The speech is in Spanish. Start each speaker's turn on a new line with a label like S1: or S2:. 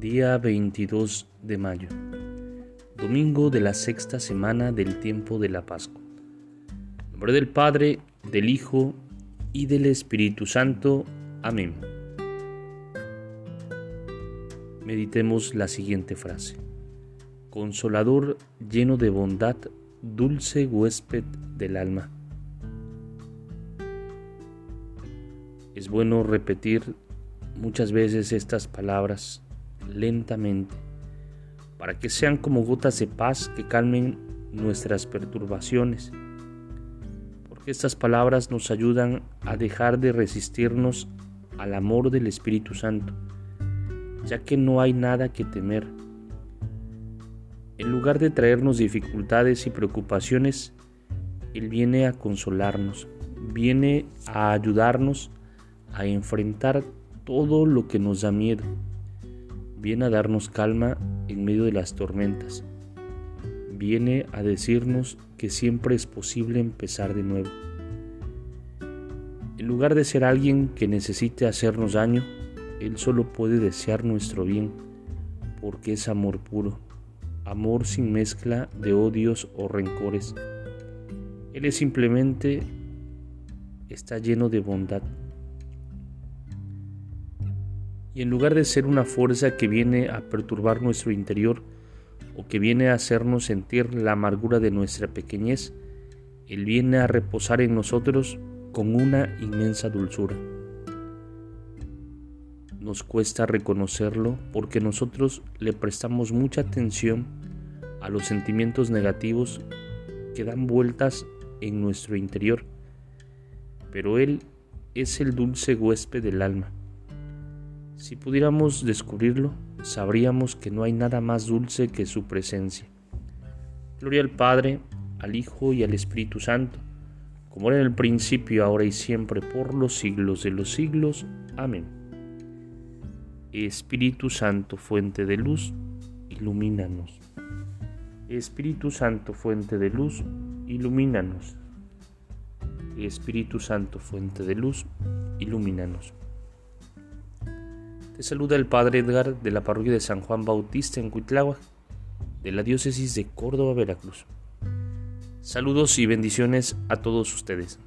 S1: Día 22 de mayo, domingo de la sexta semana del tiempo de la Pascua. En nombre del Padre, del Hijo y del Espíritu Santo. Amén. Meditemos la siguiente frase. Consolador lleno de bondad, dulce huésped del alma. Es bueno repetir muchas veces estas palabras lentamente para que sean como gotas de paz que calmen nuestras perturbaciones. Porque estas palabras nos ayudan a dejar de resistirnos al amor del Espíritu Santo, ya que no hay nada que temer. En lugar de traernos dificultades y preocupaciones, Él viene a consolarnos, viene a ayudarnos a enfrentar todo lo que nos da miedo. Viene a darnos calma en medio de las tormentas. Viene a decirnos que siempre es posible empezar de nuevo. En lugar de ser alguien que necesite hacernos daño, Él solo puede desear nuestro bien, porque es amor puro, amor sin mezcla de odios o rencores. Él es simplemente está lleno de bondad y en lugar de ser una fuerza que viene a perturbar nuestro interior o que viene a hacernos sentir la amargura de nuestra pequeñez, Él viene a reposar en nosotros con una inmensa dulzura. Nos cuesta reconocerlo porque nosotros le prestamos mucha atención a los sentimientos negativos que dan vueltas en nuestro interior, pero Él es el dulce huésped del alma si pudiéramos descubrirlo, sabríamos que no hay nada más dulce que su presencia. Gloria al Padre, al Hijo y al Espíritu Santo, como era en el principio, ahora y siempre, por los siglos de los siglos. Amén. Espíritu Santo, fuente de luz, ilumínanos. Espíritu Santo, fuente de luz, ilumínanos. Espíritu Santo, fuente de luz, ilumínanos saluda el Padre Edgar de la parroquia de San Juan Bautista en Cuitláhuac, de la diócesis de Córdoba, Veracruz. Saludos y bendiciones a todos ustedes.